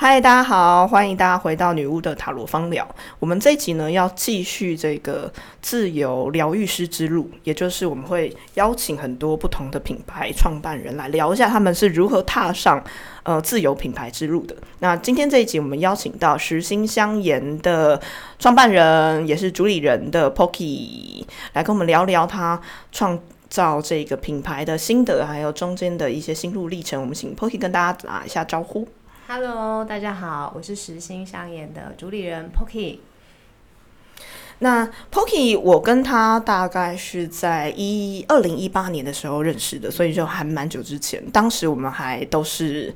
嗨，大家好，欢迎大家回到女巫的塔罗方疗。我们这一集呢，要继续这个自由疗愈师之路，也就是我们会邀请很多不同的品牌创办人来聊一下他们是如何踏上呃自由品牌之路的。那今天这一集，我们邀请到实心香颜的创办人，也是主理人的 Pocky 来跟我们聊聊他创造这个品牌的心得，还有中间的一些心路历程。我们请 Pocky 跟大家打一下招呼。Hello，大家好，我是实心上演的主理人 Pocky。那 Pocky，我跟他大概是在一二零一八年的时候认识的，所以就还蛮久之前。当时我们还都是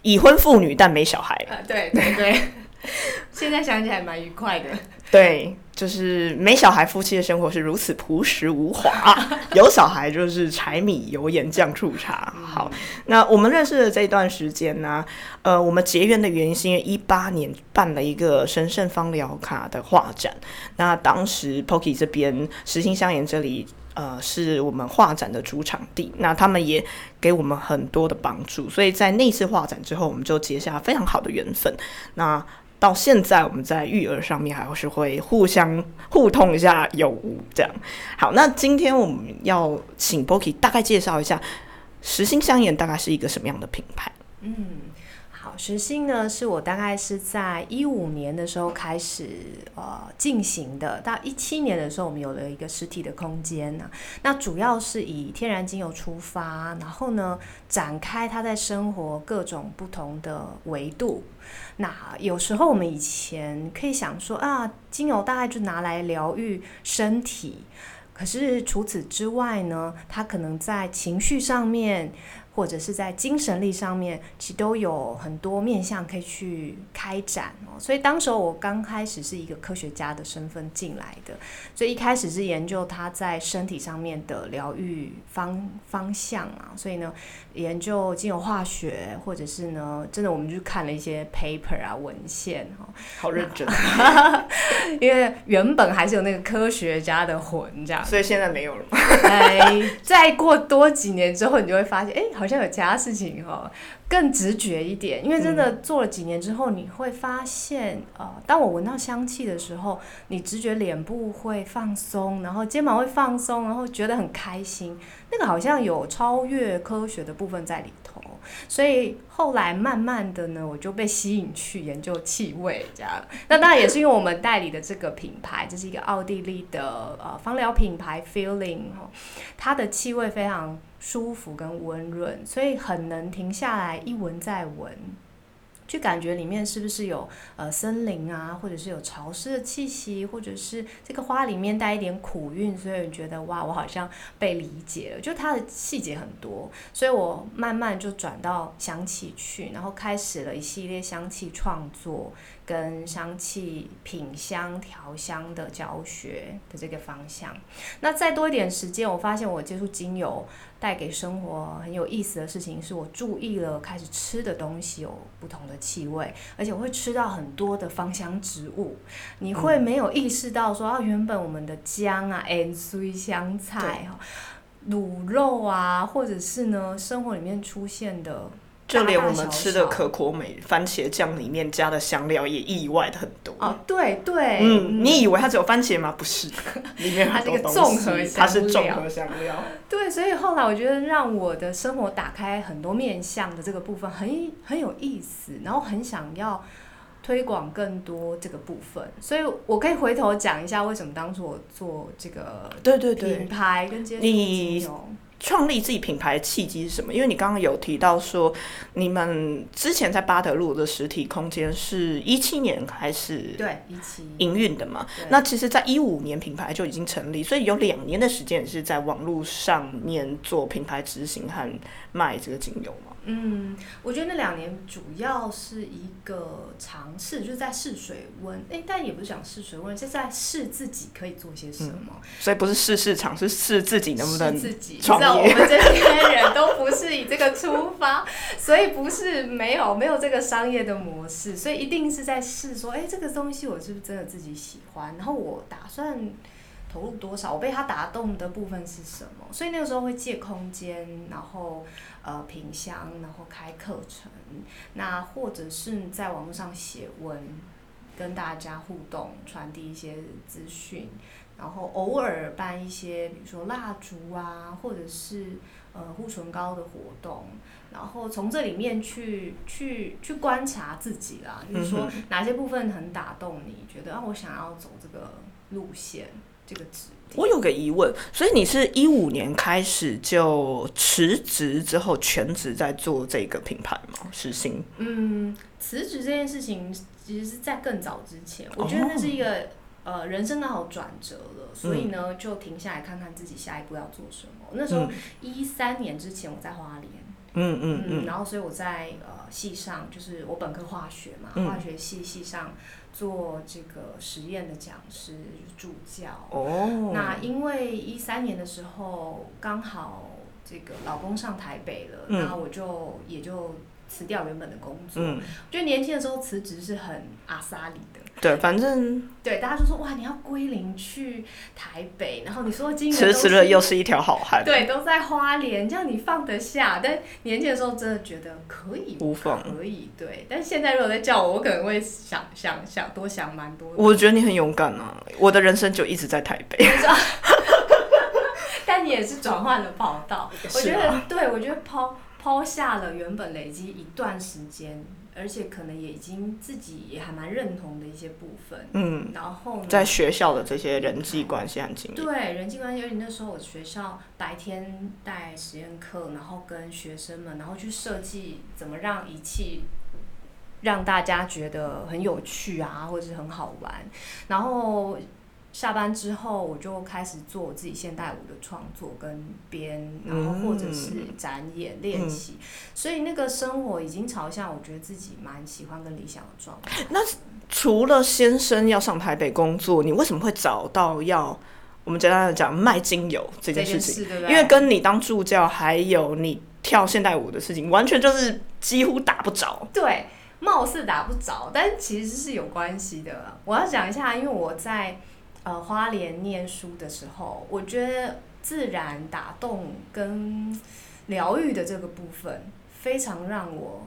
已婚妇女，但没小孩。啊，对对对，现在想起来蛮愉快的。对，就是没小孩夫妻的生活是如此朴实无华，有小孩就是柴米油盐酱醋茶。好，那我们认识的这段时间呢，呃，我们结缘的原因是因为一八年办了一个神圣芳疗卡的画展，那当时 Pocky 这边实心香颜这里。呃，是我们画展的主场地，那他们也给我们很多的帮助，所以在那次画展之后，我们就结下非常好的缘分。那到现在，我们在育儿上面还是会互相互通一下有无这样。好，那今天我们要请 Pocky 大概介绍一下实心香烟大概是一个什么样的品牌。嗯，好，实心呢是我大概是在一五年的时候开始呃进行的，到一七年的时候，我们有了一个实体的空间呢、那主要是以天然精油出发，然后呢展开它在生活各种不同的维度。那有时候我们以前可以想说啊，精油大概就拿来疗愈身体，可是除此之外呢，它可能在情绪上面，或者是在精神力上面，其实都有很多面向可以去开展哦。所以当时候我刚开始是一个科学家的身份进来的，所以一开始是研究他在身体上面的疗愈方方向啊。所以呢，研究金融化学，或者是呢，真的我们去看了一些 paper 啊文献哈。好认真，因为原本还是有那个科学家的魂这样。所以现在没有了。哎，再过多几年之后，你就会发现，哎，好像有其他事情哦，更直觉一点。因为真的做了几年之后，你会发现，呃，当我闻到香气的时候，你直觉脸部会放松，然后肩膀会放松，然后觉得很开心。那个好像有超越科学的部分在里头。所以后来慢慢的呢，我就被吸引去研究气味，这样。那当然也是因为我们代理的这个品牌，这是一个奥地利的呃芳疗品牌 Feeling 哦，它的气味非常舒服跟温润，所以很能停下来一闻再闻。去感觉里面是不是有呃森林啊，或者是有潮湿的气息，或者是这个花里面带一点苦韵，所以你觉得哇，我好像被理解了。就它的细节很多，所以我慢慢就转到香气去，然后开始了一系列香气创作跟香气品香调香的教学的这个方向。那再多一点时间，我发现我接触精油带给生活很有意思的事情，是我注意了开始吃的东西有不同的气味，而且我会吃到很多的芳香植物，你会没有意识到说啊，原本我们的姜啊、N C 香菜哈、卤肉啊，或者是呢生活里面出现的。就连我们吃的可可美番茄酱里面加的香料也意外的很多。哦，对对，嗯，你以为它只有番茄吗？不是，里面它是一个综合它是综合香料。对，所以后来我觉得让我的生活打开很多面向的这个部分很很有意思，然后很想要推广更多这个部分，所以我可以回头讲一下为什么当初我做这个对对对品，牌跟接触你精油。创立自己品牌的契机是什么？因为你刚刚有提到说，你们之前在巴德路的实体空间是一七年开始对，一七营运的嘛？那其实，在一五年品牌就已经成立，所以有两年的时间也是在网络上面做品牌执行和卖这个精油嘛。嗯，我觉得那两年主要是一个尝试，就是在试水温，哎，但也不是讲试水温，是在试自己可以做些什么。所以不是试市场，是试自己能不能自己，你知创道我。们这些人都不是以这个出发，所以不是没有没有这个商业的模式，所以一定是在试说，哎，这个东西我是不是真的自己喜欢？然后我打算投入多少，我被他打动的部分是什么，所以那个时候会借空间，然后呃品香，然后开课程，那或者是在网络上写文，跟大家互动，传递一些资讯，然后偶尔办一些，比如说蜡烛啊，或者是呃护唇膏的活动。然后从这里面去去去观察自己啦，就是说哪些部分很打动你，觉得啊我想要走这个路线，这个职。我有个疑问，所以你是一五年开始就辞职之后全职在做这个品牌吗？实心？嗯，辞职这件事情其实是在更早之前，我觉得那是一个呃人生的好转折了，所以呢就停下来看看自己下一步要做什么。那时候一三年之前我在花莲。嗯嗯嗯，然后所以我在呃系上，就是我本科化学嘛，化学系系上做这个实验的讲师助教。哦。那因为一三年的时候刚好这个老公上台北了，那我就也就辞掉原本的工作。嗯。我觉得年轻的时候辞职是很阿萨里的。对，反正对大家就说哇，你要归零去台北，然后你说今年辞职了又是一条好汉，对，都在花莲，这样你放得下？但年轻的时候真的觉得可以，无妨，可以，对。但现在如果再叫我，我可能会想想想多想蛮多。我觉得你很勇敢啊！我的人生就一直在台北，但你也是转换了跑道。我觉得，对我觉得抛抛下了原本累积一段时间。而且可能也已经自己也还蛮认同的一些部分，嗯，然后在学校的这些人际关系很经历，对人际关系，而且那时候我学校白天带实验课，然后跟学生们，然后去设计怎么让仪器让大家觉得很有趣啊，或者是很好玩，然后。下班之后，我就开始做我自己现代舞的创作跟编，然后或者是展演练习，所以那个生活已经朝向我觉得自己蛮喜欢跟理想的状态。那除了先生要上台北工作，你为什么会找到要我们简单的讲卖精油这件事情？因为跟你当助教还有你跳现代舞的事情，完全就是几乎打不着。对，貌似打不着，但其实是有关系的。我要讲一下，因为我在。呃，花莲念书的时候，我觉得自然打动跟疗愈的这个部分，非常让我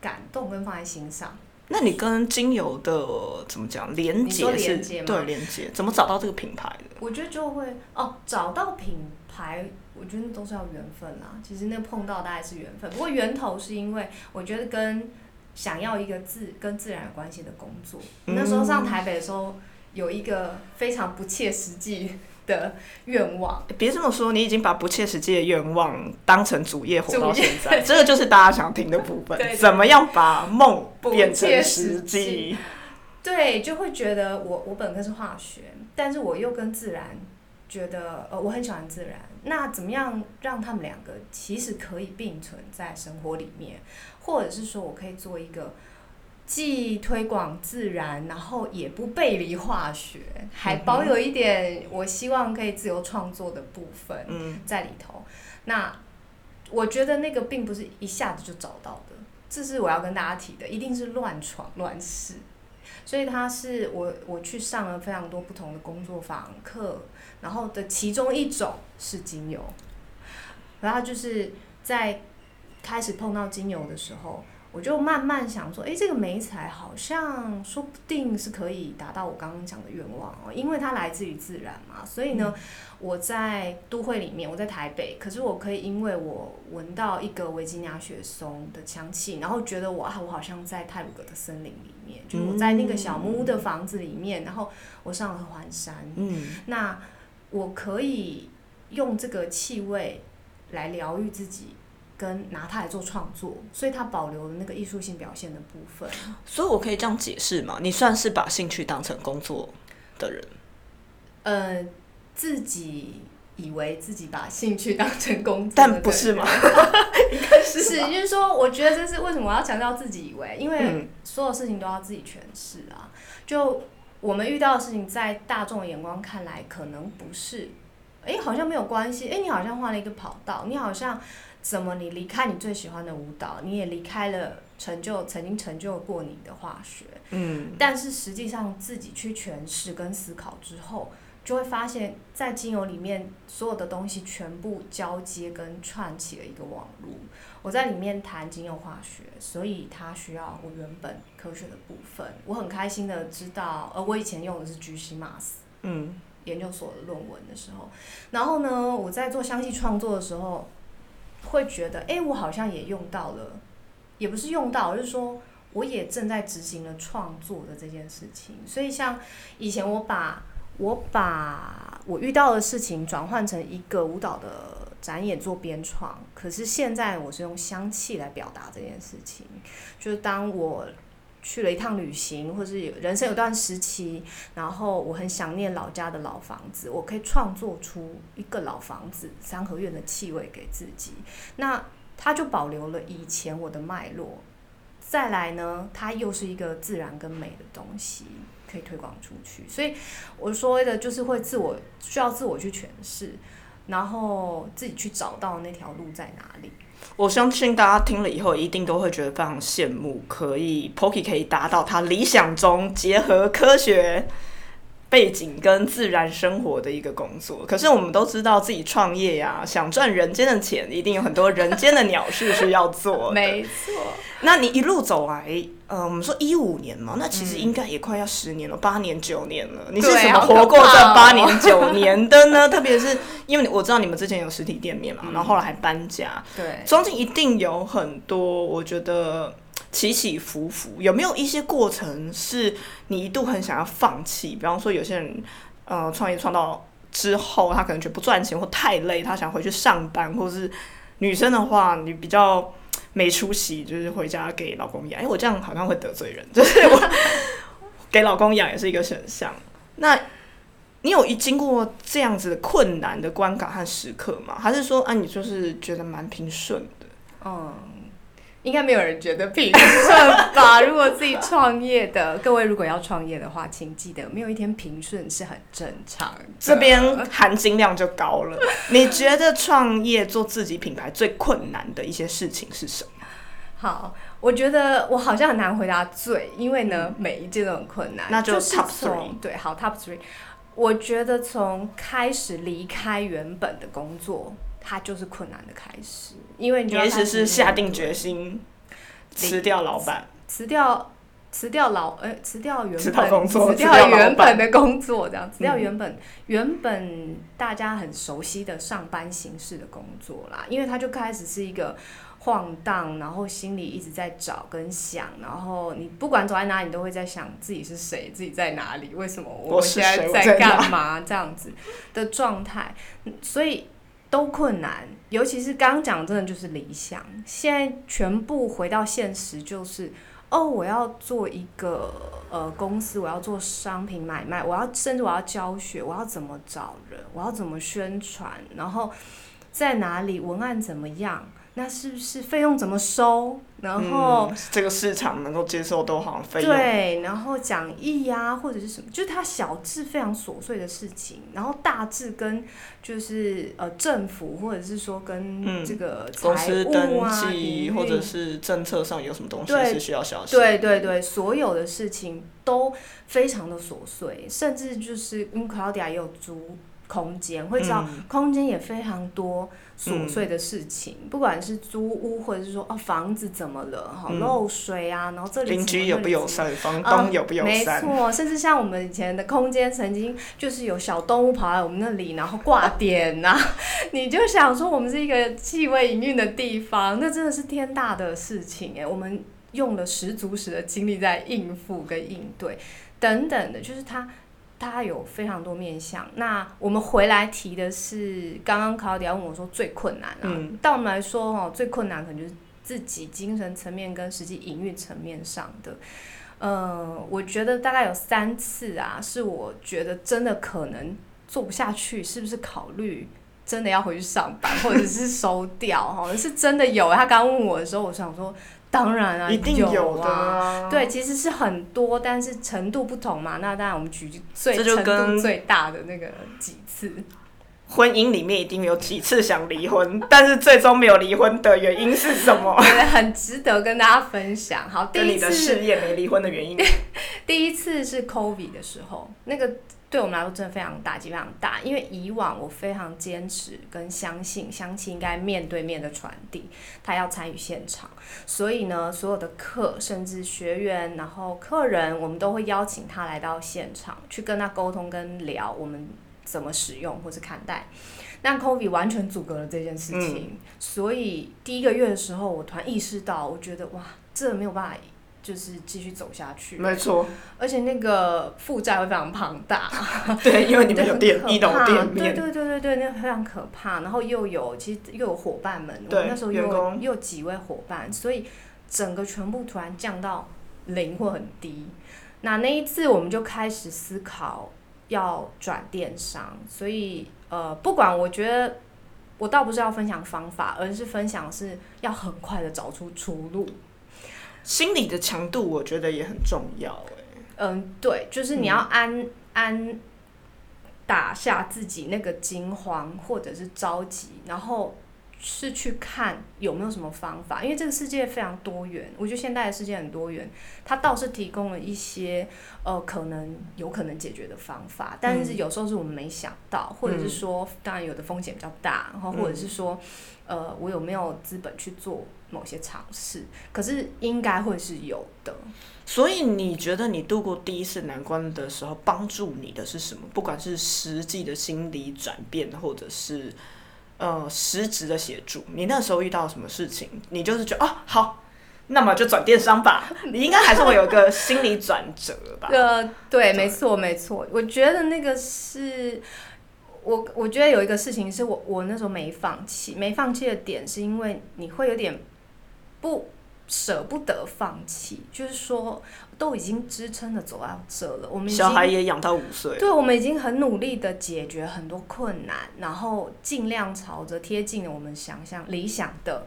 感动跟放在心上。那你跟精油的怎么讲连接是？对，连接怎么找到这个品牌的？我觉得就会哦，找到品牌，我觉得都是要缘分啊。其实那碰到大概是缘分，不过源头是因为我觉得跟想要一个自跟自然有关系的工作。那时候上台北的时候。有一个非常不切实际的愿望。别这么说，你已经把不切实际的愿望当成主业活到现在，这个就是大家想听的部分。怎么样把梦变成实际？对，就会觉得我我本科是化学，但是我又跟自然觉得呃我很喜欢自然。那怎么样让他们两个其实可以并存在生活里面，或者是说我可以做一个。既推广自然，然后也不背离化学，还保有一点我希望可以自由创作的部分在里头。那我觉得那个并不是一下子就找到的，这是我要跟大家提的，一定是乱闯乱试。所以他是我我去上了非常多不同的工作坊课，然后的其中一种是精油，然后就是在开始碰到精油的时候。我就慢慢想说，哎，这个美彩好像说不定是可以达到我刚刚讲的愿望哦，因为它来自于自然嘛。所以呢，我在都会里面，我在台北，可是我可以因为我闻到一个维吉尼亚雪松的香气，然后觉得我啊，我好像在泰鲁格的森林里面，就我在那个小木屋的房子里面，然后我上了环山，嗯，那我可以用这个气味来疗愈自己。跟拿它来做创作，所以它保留了那个艺术性表现的部分。所以我可以这样解释吗？你算是把兴趣当成工作的人？呃，自己以为自己把兴趣当成工作，但不是吗？应该是，是，就是说，我觉得这是为什么我要强调自己以为，因为所有事情都要自己诠释啊。就我们遇到的事情，在大众眼光看来，可能不是，哎，好像没有关系，哎，你好像换了一个跑道，你好像。怎么？你离开你最喜欢的舞蹈，你也离开了成就曾经成就过你的化学。嗯。但是实际上自己去诠释跟思考之后，就会发现，在精油里面所有的东西全部交接跟串起了一个网络。我在里面谈精油化学，所以它需要我原本科学的部分。我很开心的知道，呃，我以前用的是 G C Mass，嗯，研究所的论文的时候，然后呢，我在做香气创作的时候，会觉得，哎，我好像也用到了，也不是用到，就是说我也正在执行了创作的这件事情。所以像以前我把我把我遇到的事情转换成一个舞蹈的展演做编创，可是现在我是用香气来表达这件事情。就是当我去了一趟旅行，或是人生有段时期，然后我很想念老家的老房子，我可以创作出一个老房子三合院的气味给自己。那它就保留了以前我的脉络。再来呢，它又是一个自然跟美的东西。可以推广出去，所以我说的就是会自我需要自我去诠释，然后自己去找到那条路在哪里。我相信大家听了以后一定都会觉得非常羡慕，可以 Poki 可以达到他理想中结合科学。背景跟自然生活的一个工作，可是我们都知道自己创业呀，想赚人间的钱，一定有很多人间的鸟事是要做。没错。那你一路走来，呃，我们说一五年嘛，那其实应该也快要十年了，八年九年了。你是怎么活过这八年九年的呢？特别是因为我知道你们之前有实体店面嘛，然后后来还搬家，对，中间一定有很多，我觉得。起起伏伏，有没有一些过程是你一度很想要放弃？比方说，有些人呃创业创到之后，他可能觉得不赚钱或太累，他想回去上班，或者是女生的话，你比较没出息，就是回家给老公养。因为我这样好像会得罪人，就是我给老公养也是一个选项。那你有一经过这样子的困难的关卡和时刻吗？还是说啊，你就是觉得蛮平顺的？嗯。应该没有人觉得平顺吧？如果自己创业的各位，如果要创业的话，请记得没有一天平顺是很正常。这边含金量就高了。你觉得创业做自己品牌最困难的一些事情是什么？好，我觉得我好像很难回答最，因为呢，每一件都很困难。那就 top three。对，好，top three。我觉得从开始离开原本的工作。它就是困难的开始，因为你其实是下定决心辞掉老板，辞掉辞掉老呃辞掉原本辞掉原本的工作，这样辞掉原本原本大家很熟悉的上班形式的工作啦，因为他就开始是一个晃荡，然后心里一直在找跟想，然后你不管走在哪里，你都会在想自己是谁，自己在哪里，为什么我现在在干嘛这样子的状态，所以。都困难，尤其是刚刚讲，真的就是理想。现在全部回到现实，就是哦，我要做一个呃公司，我要做商品买卖，我要甚至我要教学，我要怎么找人，我要怎么宣传，然后在哪里，文案怎么样。那是不是费用怎么收？然后这个市场能够接受多少费用？对，然后讲义呀，或者是什么，就是它小至非常琐碎的事情，然后大致跟就是呃政府或者是说跟这个公司登记或者是政策上有什么东西是需要小心？对对对，所有的事情都非常的琐碎，甚至就是因为 Claudia 也有租空间，会知道空间也非常多。琐碎的事情，不管是租屋或者是说哦房子怎么了哈漏水啊，然后这里邻居有不友善，房东有不友善，没错，甚至像我们以前的空间，曾经就是有小动物跑来我们那里，然后挂点呐，你就想说我们是一个气味营运的地方，那真的是天大的事情哎，我们用了十足十的精力在应付跟应对等等的，就是它。它有非常多面向。那我们回来提的是，刚刚考迪亚问我说最困难啊。但我们来说哦，最困难可能就是自己精神层面跟实际营运层面上的。呃，我觉得大概有三次啊，是我觉得真的可能做不下去，是不是考虑真的要回去上班，或者是收掉？哈，是真的有。他刚问我的时候，我想说。当然啊，一定有的。对，其实是很多，但是程度不同嘛。那当然，我们举最程度最大的那个几次。婚姻里面一定有几次想离婚，但是最终没有离婚的原因是什么？很值得跟大家分享。好，第一次事业没离婚的原因。第一次是 COVID 的时候，那个对我们来说真的非常打击非常大，因为以往我非常坚持跟相信，相亲应该面对面的传递，他要参与现场，所以呢，所有的课，甚至学员，然后客人，我们都会邀请他来到现场，去跟他沟通跟聊，我们怎么使用或是看待。但 COVID 完全阻隔了这件事情，所以第一个月的时候，我突然意识到，我觉得哇，这没有办法。就是继续走下去，没错，而且那个负债会非常庞大，对，因为你们有店，一楼店面，对对对对对，那非常可怕。然后又有，其实又有伙伴们，我那时候又又几位伙伴，所以整个全部突然降到零或很低。那那一次我们就开始思考要转电商，所以呃，不管我觉得我倒不是要分享方法，而是分享是要很快的找出出路。心理的强度，我觉得也很重要。哎，嗯，对，就是你要安安打下自己那个惊慌或者是着急，然后是去看有没有什么方法，因为这个世界非常多元。我觉得现代的世界很多元，它倒是提供了一些呃可能有可能解决的方法，但是有时候是我们没想到，或者是说，当然有的风险比较大，然后或者是说，呃，我有没有资本去做？某些尝试，可是应该会是有的。所以你觉得你度过第一次难关的时候，帮助你的是什么？不管是实际的心理转变，或者是呃实质的协助，你那时候遇到什么事情，你就是觉得哦好，那么就转电商吧。你应该还是会有一个心理转折吧？呃，对，没错，没错。我觉得那个是。我我觉得有一个事情是我我那时候没放弃，没放弃的点是因为你会有点不舍不得放弃，就是说都已经支撑的走到这了，我们小孩也养到五岁，对，我们已经很努力的解决很多困难，然后尽量朝着贴近我们想象理想的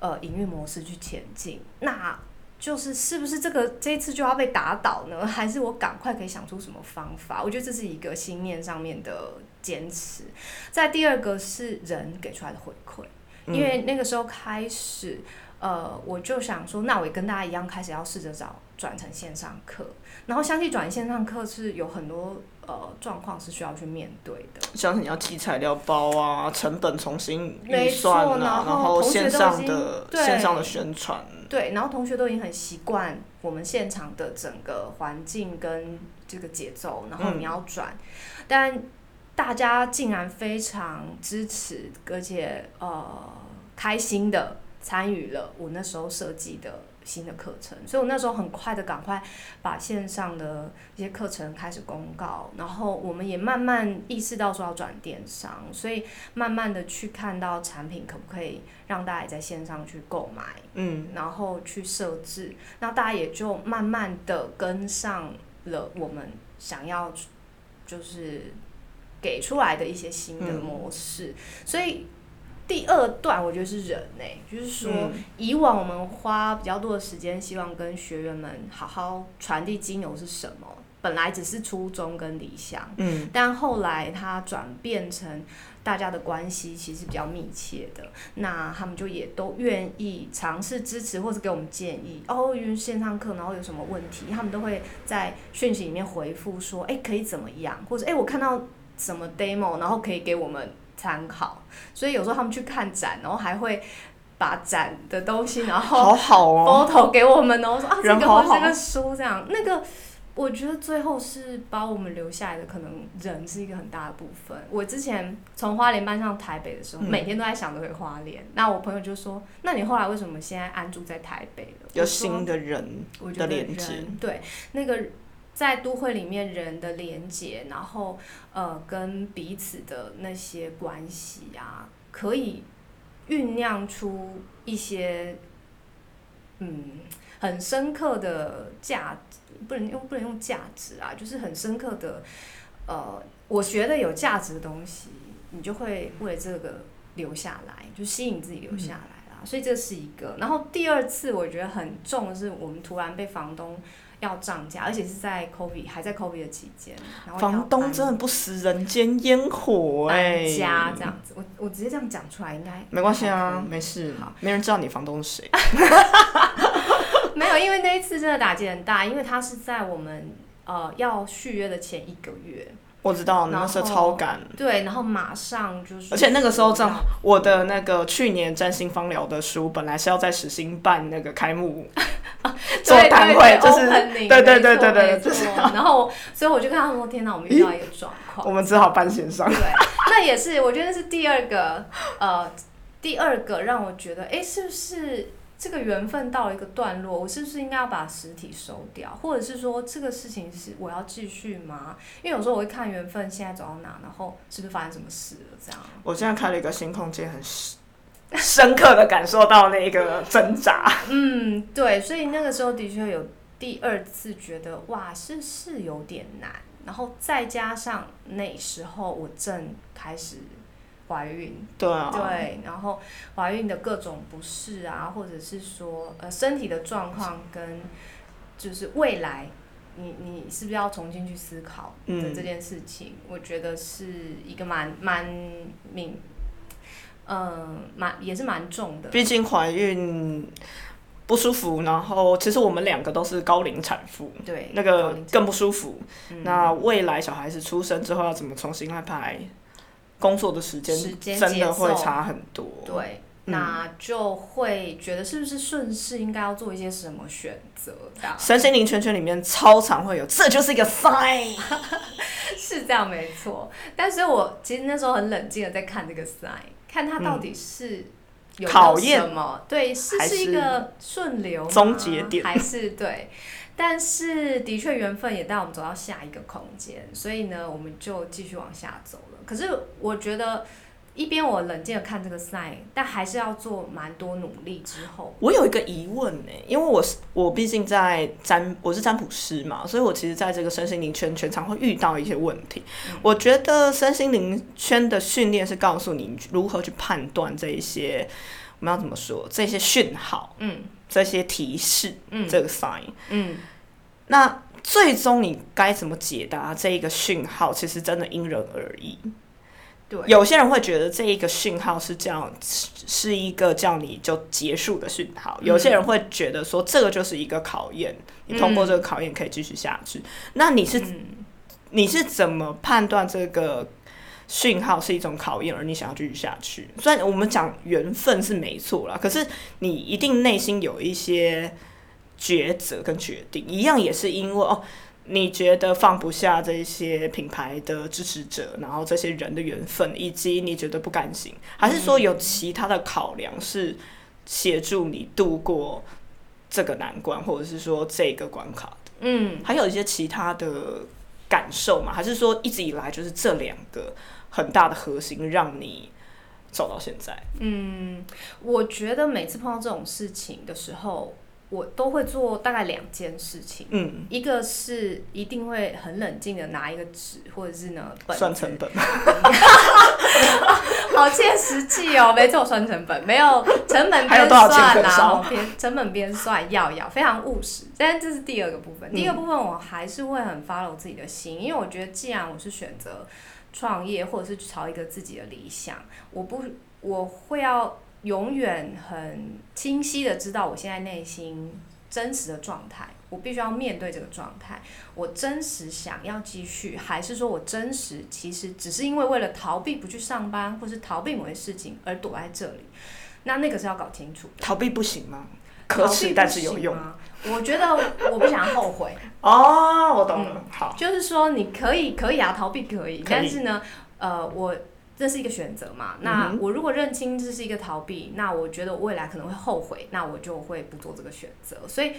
呃营运模式去前进，那。就是是不是这个这一次就要被打倒呢？还是我赶快可以想出什么方法？我觉得这是一个心念上面的坚持。在第二个是人给出来的回馈，因为那个时候开始，呃，我就想说，那我也跟大家一样，开始要试着找转成线上课。然后相继转线上课是有很多。呃，状况是需要去面对的，像是你要寄材料包啊，成本重新预算啊，然后线上的线上的宣传，对，然后同学都已经很习惯我们现场的整个环境跟这个节奏，然后你要转，但大家竟然非常支持，而且呃开心的参与了我那时候设计的。新的课程，所以我那时候很快的赶快把线上的一些课程开始公告，然后我们也慢慢意识到说要转电商，所以慢慢的去看到产品可不可以让大家在线上去购买，嗯，然后去设置，那大家也就慢慢的跟上了我们想要就是给出来的一些新的模式，所以。第二段我觉得是人呢，就是说以往我们花比较多的时间，希望跟学员们好好传递精油是什么，本来只是初衷跟理想，嗯，但后来它转变成大家的关系其实比较密切的，那他们就也都愿意尝试支持或者给我们建议。哦，因为线上课然后有什么问题，他们都会在讯息里面回复说，哎，可以怎么样，或者哎，我看到什么 demo，然后可以给我们。参考，所以有时候他们去看展，然后还会把展的东西，然后好好哦，photo 给我们哦，说啊这个或这个书这样，那个我觉得最后是把我们留下来的，可能人是一个很大的部分。我之前从花莲搬上台北的时候，每天都在想着回花莲。那我朋友就说：“那你后来为什么现在安住在台北了？”有新的人的连接，对那个。在都会里面，人的连接，然后呃，跟彼此的那些关系啊，可以酝酿出一些嗯很深刻的价值，不能用不能用价值啊，就是很深刻的呃，我觉得有价值的东西，你就会为这个留下来，就吸引自己留下来啦。所以这是一个。然后第二次我觉得很重的是，我们突然被房东。要涨价，而且是在 COVID 还在 COVID 的期间，然后房东真的不食人间烟火哎，家这样子，我我直接这样讲出来应该没关系啊，没事，没人知道你房东是谁。没有，有，因为那一次真的打击很大，因为他是在我们呃要续约的前一个月，我知道那时候超赶，对，然后马上就是，而且那个时候正好我的那个去年占星方疗的书，本来是要在实心办那个开幕座谈会，就是对对对对对，就是，然后所以我就看他说：“天哪，我们遇到一个状况，我们只好办线上。”对，那也是，我觉得是第二个呃，第二个让我觉得，哎，是不是？这个缘分到了一个段落，我是不是应该要把实体收掉，或者是说这个事情是我要继续吗？因为有时候我会看缘分现在走到哪，然后是不是发生什么事了这样。我现在开了一个新空间，很深刻的感受到那个挣扎。嗯，对，所以那个时候的确有第二次觉得哇，是是有点难，然后再加上那时候我正开始。怀孕，对啊，对，然后怀孕的各种不适啊，或者是说呃身体的状况跟就是未来，你你是不是要重新去思考的这件事情？我觉得是一个蛮蛮敏，嗯，蛮也是蛮重的。毕竟怀孕不舒服，然后其实我们两个都是高龄产妇，对，那个更不舒服。那未来小孩子出生之后要怎么重新安排？工作的时间真的会差很多，对，那就会觉得是不是顺势应该要做一些什么选择？这样，身心灵圈圈里面超常会有，这就是一个 sign，是这样没错。但是我其实那时候很冷静的在看这个 sign，看它到底是有考验什么？对，是是一个顺流终结点，还是对？但是的确缘分也带我们走到下一个空间，所以呢，我们就继续往下走了。可是我觉得，一边我冷静的看这个 sign，但还是要做蛮多努力之后。我有一个疑问呢，因为我是我毕竟在占我是占卜师嘛，所以我其实在这个身心灵圈全常会遇到一些问题。我觉得身心灵圈的训练是告诉你如何去判断这一些，我们要怎么说这些讯号，嗯。这些提示，嗯，这个 sign，嗯，那最终你该怎么解答这一个讯号？其实真的因人而异。对，有些人会觉得这一个讯号是这样，是一个叫你就结束的讯号；有些人会觉得说这个就是一个考验，你通过这个考验可以继续下去。那你是你是怎么判断这个？讯号是一种考验，而你想要继续下去。虽然我们讲缘分是没错啦，可是你一定内心有一些抉择跟决定，一样也是因为哦，你觉得放不下这些品牌的支持者，然后这些人的缘分，以及你觉得不甘心，还是说有其他的考量是协助你度过这个难关，或者是说这个关卡的？嗯，还有一些其他的感受嘛？还是说一直以来就是这两个？很大的核心让你走到现在。嗯，我觉得每次碰到这种事情的时候，我都会做大概两件事情。嗯，一个是一定会很冷静的拿一个纸，或者是呢本算成本。好切实际哦，没错，算成本，没有 成本边算啊，边成本边算，要要非常务实。但这是第二个部分，第一个部分我还是会很 follow 自己的心，因为我觉得既然我是选择。创业或者是朝一个自己的理想，我不我会要永远很清晰的知道我现在内心真实的状态，我必须要面对这个状态。我真实想要继续，还是说我真实其实只是因为为了逃避不去上班，或是逃避某些事情而躲在这里？那那个是要搞清楚。逃避不行吗？可耻，但是有用。我觉得我不想后悔。哦，我懂了。好，就是说你可以，可以啊，逃避可以，但是呢，呃，我这是一个选择嘛。那我如果认清这是一个逃避，那我觉得我未来可能会后悔，那我就会不做这个选择。所以，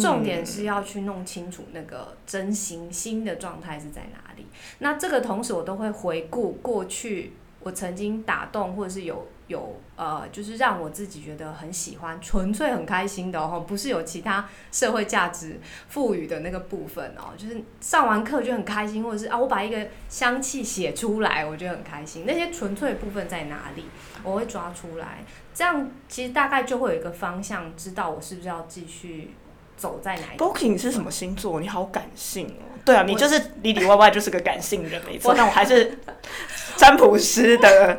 重点是要去弄清楚那个真心心的状态是在哪里。那这个同时，我都会回顾过去我曾经打动或者是有。有呃，就是让我自己觉得很喜欢，纯粹很开心的哦，不是有其他社会价值赋予的那个部分哦，就是上完课就很开心，或者是啊，我把一个香气写出来，我觉得很开心。那些纯粹部分在哪里？我会抓出来，这样其实大概就会有一个方向，知道我是不是要继续走在哪。Booking 是什么星座？你好感性哦。对啊，你就是里里外外就是个感性人，没错。但我还是占卜师的。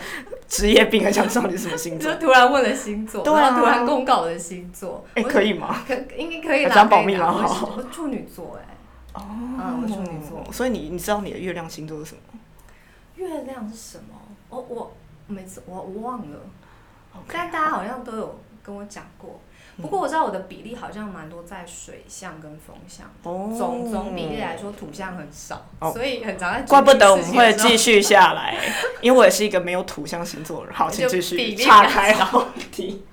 职业病，很想知道你是什么星座 就。突然问了星座，对啊然后突然公告我的星座，哎、我可以吗？可应该可以啦，这样保密可以啦吗好 处女座哎，哦嗯我处女座所以你你知道你的月亮星座是什么？月亮是什么？我我每次我我忘了，但大家好像都有跟我讲过。不过我知道我的比例好像蛮多在水象跟风象，哦总总比例来说土象很少，哦所以很常在。怪不得我们会继。续下来，因为我也是一个没有土象星座的人。好，请继续就比例岔开话题。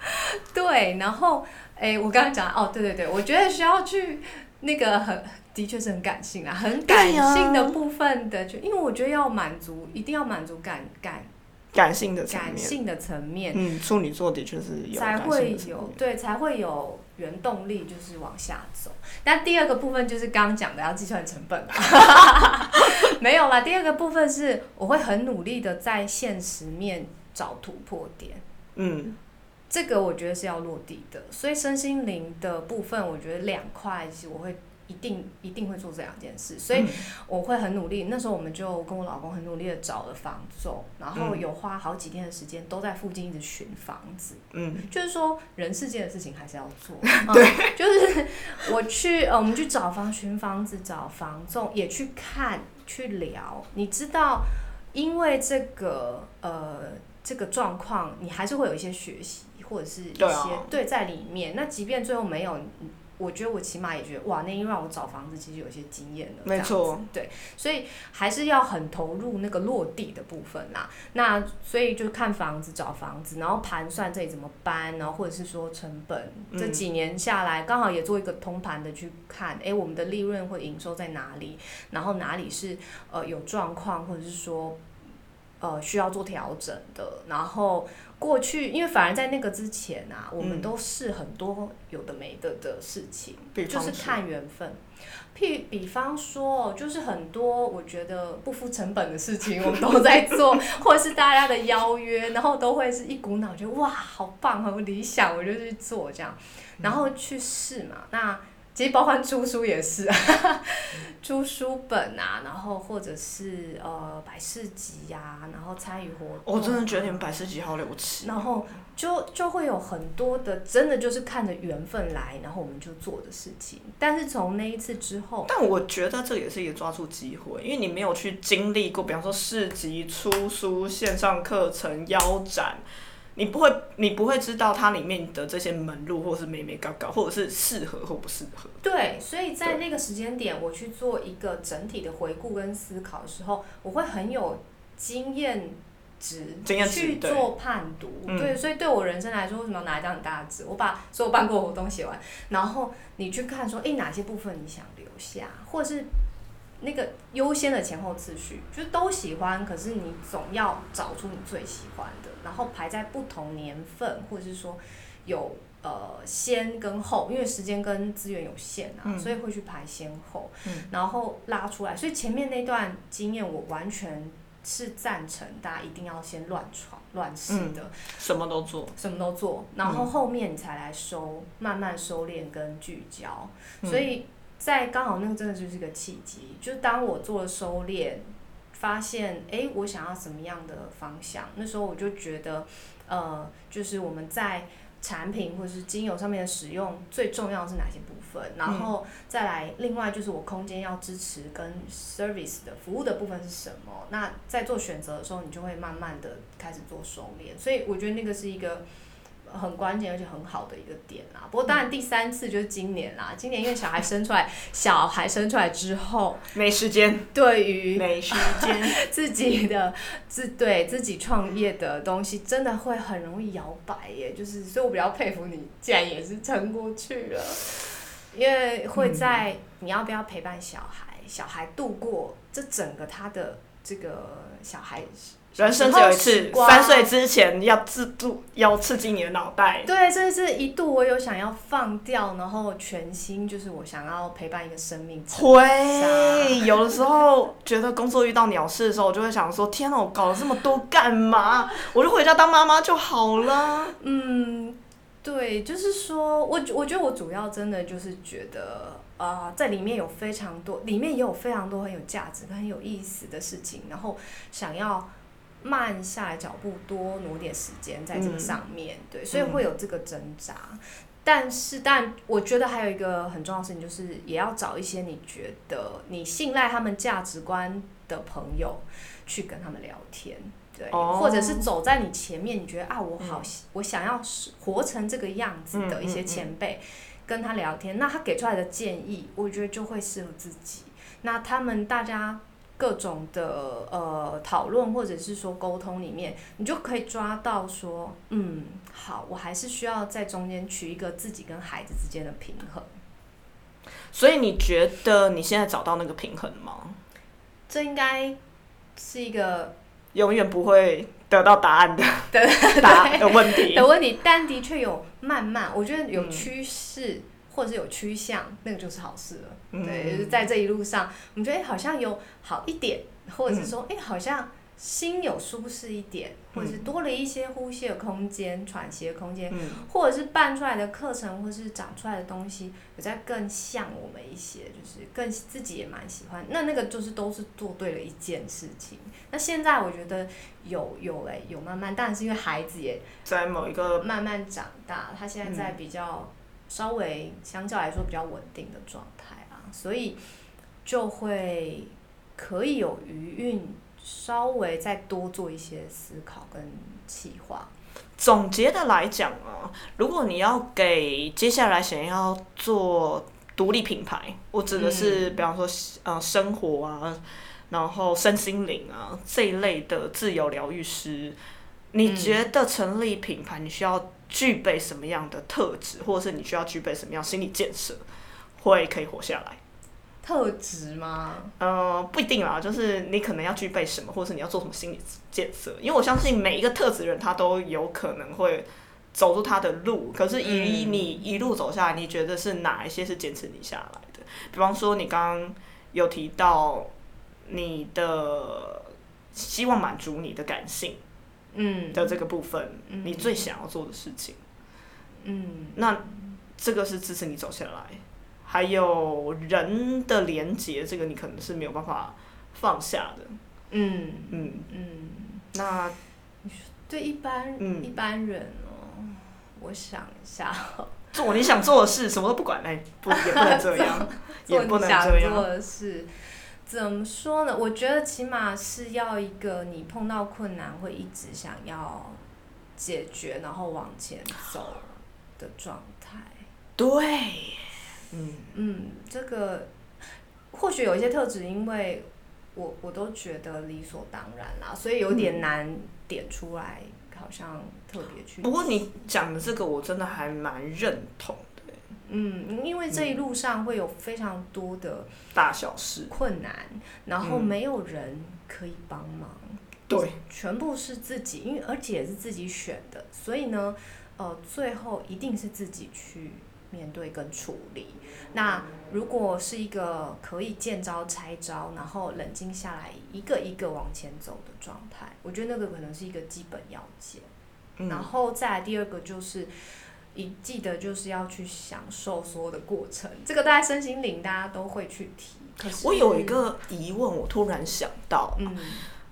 对，然后诶，我刚刚讲哦，对对对，我觉得需要去那个很。的确是很感性啊，很感性的部分的，就因为我觉得要满足，一定要满足感感感性的层面，感性的层面，嗯，处女座的确是有才会有对，才会有原动力，就是往下走。那第二个部分就是刚刚讲的要计算成本，没有啦。第二个部分是我会很努力的在现实面找突破点，嗯，这个我觉得是要落地的。所以身心灵的部分，我觉得两块是我会。一定一定会做这两件事，所以嗯我会很努力。那时候我们就跟我老公很努力的找了房仲，然后嗯有花好几天的时间都在附近一直寻房子。嗯就是说人世间的事情还是要做。对嗯就是我去呃，我们去找房、寻房子、找房仲，也去看、去聊。你知道，因为这个呃这个状况，你还是会有一些学习，或者是一些对在里面。那即便最后没有。我觉得我起码也觉得哇，那一让我找房子其实有些经验了，没错对，所以还是要很投入那个落地的部分啦。那所以就看房子、找房子，然后盘算这里怎么搬，然后或者是说成本，嗯这几年下来刚好也做一个通盘的去看，诶，我们的利润或营收在哪里，然后哪里是呃有状况，或者是说呃需要做调整的，然后。过去，因为反而在那个之前啊，我们嗯都试很多有的没的的事情，就是看缘分。譬比方说，就是很多我觉得不付成本的事情，我们都在做，或者是大家的邀约，然后都会是一股脑觉得哇，好棒，好理想，我就去做这样，然后去试嘛。那其实包括出书也是，出书本啊，然后或者是呃百事集呀、然后参与活动。我真的觉得你们百事集好了不起。然后就就会有很多的，真的就是看着缘分来，然后我们就做的事情。但是从那一次之后，但我觉得这也是一个抓住机会，因为你没有去经历过，比方说市集、出书、线上课程、腰展，你不会，你不会知道它里面的这些门路，或者是美美高高，或者是适合或不适合。对，所以在那个时间点，我去做一个整体的回顾跟思考的时候，我会很有经验值去做判读。嗯对，所以对我人生来说，为什么要拿一张很大的纸？我把所有办过活动写完，然后你去看说，诶，哪些部分你想留下，或者是那个优先的前后次序，就是都喜欢，可是你总要找出你最喜欢的，然后排在不同年份，或者是说有呃先跟后，因为时间跟资源有限啊，嗯所以会去排先后，嗯然后拉出来。所以前面那段经验，我完全是赞成大家一定要先乱闯乱试的，什么都做。什么都做，然后后面你才来收，慢慢收敛跟聚焦。嗯所以在刚好那个真的就是个契机，就是当我做了收敛，发现哎、诶我想要什么样的方向，那时候我就觉得，呃，就是我们在产品或者是精油上面的使用，最重要的是哪些部分，然后再来，另外就是我空间要支持跟 service 的服务的部分是什么，那在做选择的时候，你就会慢慢的开始做收敛，所以我觉得那个是一个。很关键而且很好的一个点啦，不过当然第三次就是今年啦。今年因为小孩生出来，小孩生出来之后，没时间，对于没时间。自己的自对自己创业的东西，真的会很容易摇摆耶。就是，所以我比较佩服你，竟然也是撑过去了。因为会在你要不要陪伴小孩，小孩度过这整个他的这个小孩人生只有一次，三岁之前要自度，要刺激你的脑袋。对，这是一度我有想要放掉，然后全心就是我想要陪伴一个生命会有的时候觉得工作遇到鸟事的时候，我就会想说：天哪，我搞了这么多干嘛？我就回家当妈妈就好了。嗯，对，就是说我我觉得我主要真的就是觉得啊、呃在里面有非常多，里面也有非常多很有价值很有意思的事情，然后想要慢下来脚步，多挪点时间在这个上面，对，所以会有这个挣扎。但是，但我觉得还有一个很重要的事情，就是也要找一些你觉得你信赖他们价值观的朋友去跟他们聊天，对，或者是走在你前面，你觉得啊，我好，我想要活成这个样子的一些前辈，跟他聊天，那他给出来的建议，我觉得就会适合自己。那他们大家。各种的呃讨论或者是说沟通里面，你就可以抓到说，嗯，好，我还是需要在中间取一个自己跟孩子之间的平衡。所以你觉得你现在找到那个平衡吗？这应该是一个永远不会得到答案的 答的问题 的问题，但的确有慢慢，我觉得有趋势。或者是有趋向，那个就是好事了。对，就是在这一路上，我们觉得好像有好一点，或者是说，哎，好像心有舒适一点，或者是多了一些呼吸的空间、喘息的空间，或者是办出来的课程，或是长出来的东西，有在更像我们一些，就是更自己也蛮喜欢。那那个就是都是做对了一件事情。那现在我觉得有有哎，有慢慢，但是因为孩子也在某一个慢慢长大，他现在在比较。稍微相较来说比较稳定的状态啊，所以就会可以有余韵，稍微再多做一些思考跟企划。总结的来讲啊，如果你要给接下来想要做独立品牌，我指的是比方说呃生活啊，然后身心灵啊这一类的自由疗愈师，你觉得成立品牌你需要？具备什么样的特质，或者是你需要具备什么样心理建设，会可以活下来？特质吗？呃，不一定啦，就是你可能要具备什么，或者是你要做什么心理建设。因为我相信每一个特质人，他都有可能会走出他的路。可是以你一路走下来，你觉得是哪一些是坚持你下来的？比方说，你刚刚有提到你的希望满足你的感性。嗯的这个部分，你最想要做的事情，嗯，那这个是支持你走下来，还有人的连接，这个你可能是没有办法放下的，嗯嗯嗯。那对一般一般人哦，我想一下，做你想做的事，什么都不管，哎，不也不能这样，也不能这样。做的事。怎么说呢？我觉得起码是要一个你碰到困难会一直想要解决，然后往前走的状态。对，嗯。嗯，这个或许有一些特质，因为我我都觉得理所当然啦，所以有点难点出来，好像特别去。不过你讲的这个，我真的还蛮认同的。嗯，因为这一路上会有非常多的大小事。困难，然后没有人可以帮忙，对，全部是自己，因为而且是自己选的，所以呢，呃，最后一定是自己去面对跟处理。那如果是一个可以见招拆招，然后冷静下来，一个一个往前走的状态，我觉得那个可能是一个基本要件。然后再来第二个就是。一记得就是要去享受所有的过程，这个大家身心灵大家都会去提。可是我有一个疑问，我突然想到，嗯，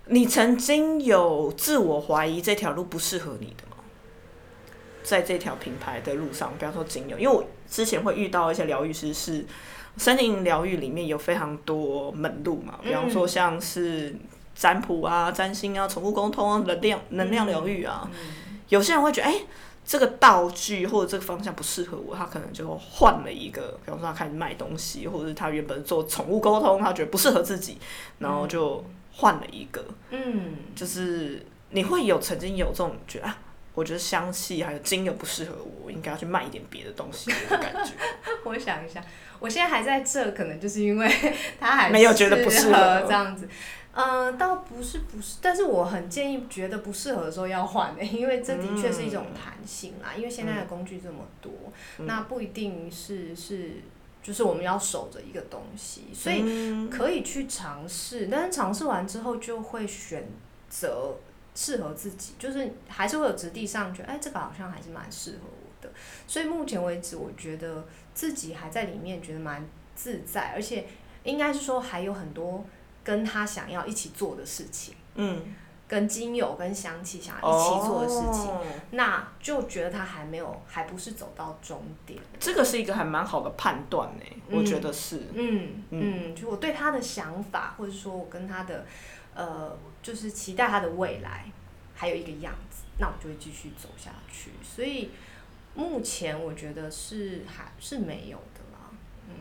你曾经有自我怀疑这条路不适合你的吗？在这条品牌的路上，比方说精油，因为我之前会遇到一些疗愈师，是身心疗愈里面有非常多门路嘛，比方说像是占卜啊、占星啊、宠物沟通啊、能量能量疗愈啊，有些人会觉得，哎。这个道具或者这个方向不适合我，他可能就换了一个。比方说，他开始卖东西，或者是他原本做宠物沟通，他觉得不适合自己，然后就换了一个。嗯，就是你会有曾经有这种觉得，啊，我觉得香气还有精油不适合我，我应该要去卖一点别的东西的感觉。我想一下，我现在还在这，可能就是因为 他还没有觉得不适合这样子。嗯，倒不是不是，但是我很建议觉得不适合的时候要换的，因为这的确是一种弹性啦。因为现在的工具这么多，那不一定是是，就是我们要守着一个东西，所以可以去尝试。但是尝试完之后，就会选择适合自己，就是还是会有质地上觉得，哎，这个好像还是蛮适合我的。所以目前为止，我觉得自己还在里面觉得蛮自在，而且应该是说还有很多。跟他想要一起做的事情，嗯，跟精油跟香气想要一起做的事情，哦那就觉得他还没有，还不是走到终点。这个是一个还蛮好的判断呢，嗯我觉得是。嗯嗯，就我对他的想法，或者说我跟他的呃，就是期待他的未来，还有一个样子，那我就会继续走下去。所以目前我觉得是还是没有的啦。嗯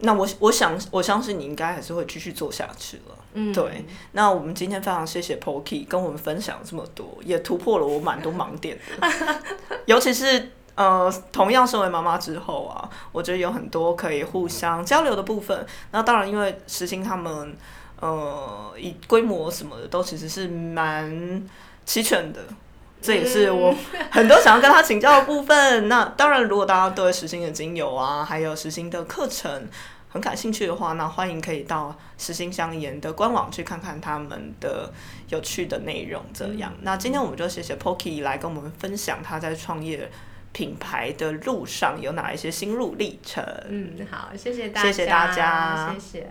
那我我想我相信你应该还是会继续做下去了。嗯，对，那我们今天非常谢谢 Pokey 跟我们分享这么多，也突破了我蛮多盲点的，尤其是。呃，同样身为妈妈之后啊，我觉得有很多可以互相交流的部分。那当然，因为实行他们，呃，以规模什么的都其实是蛮齐全的，这也是我很多想要跟他请教的部分。那当然，如果大家对实心的精油啊，还有实心的课程很感兴趣的话，那欢迎可以到实心香研的官网去看看他们的有趣的内容。这样，那今天我们就谢谢 Pokey 来跟我们分享他在创业品牌的路上有哪一些心路历程。嗯，好，谢谢大家，谢谢大家谢谢。